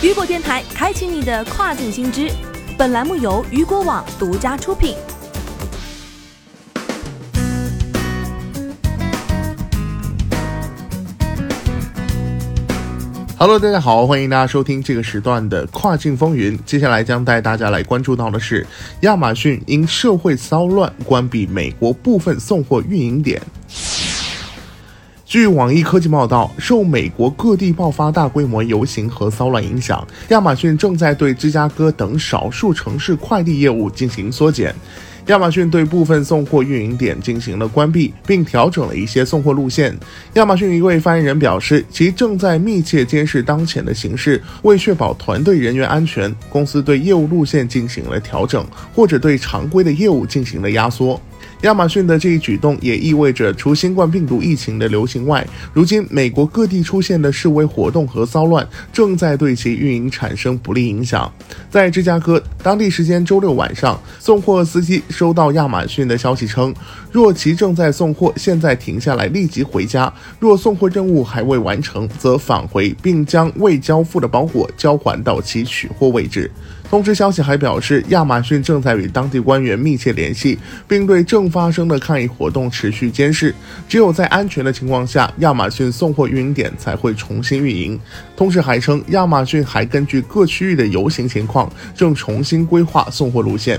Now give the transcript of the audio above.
雨果电台开启你的跨境新知，本栏目由雨果网独家出品。Hello，大家好，欢迎大家收听这个时段的跨境风云。接下来将带大家来关注到的是，亚马逊因社会骚乱关闭美国部分送货运营点。据网易科技报道，受美国各地爆发大规模游行和骚乱影响，亚马逊正在对芝加哥等少数城市快递业务进行缩减。亚马逊对部分送货运营点进行了关闭，并调整了一些送货路线。亚马逊一位发言人表示，其正在密切监视当前的形势，为确保团队人员安全，公司对业务路线进行了调整，或者对常规的业务进行了压缩。亚马逊的这一举动也意味着，除新冠病毒疫情的流行外，如今美国各地出现的示威活动和骚乱正在对其运营产生不利影响。在芝加哥，当地时间周六晚上，送货司机收到亚马逊的消息称，若其正在送货，现在停下来立即回家；若送货任务还未完成，则返回并将未交付的包裹交还到其取货位置。通知消息还表示，亚马逊正在与当地官员密切联系，并对正发生的抗议活动持续监视。只有在安全的情况下，亚马逊送货运营点才会重新运营。同时还称，亚马逊还根据各区域的游行情况，正重新规划送货路线。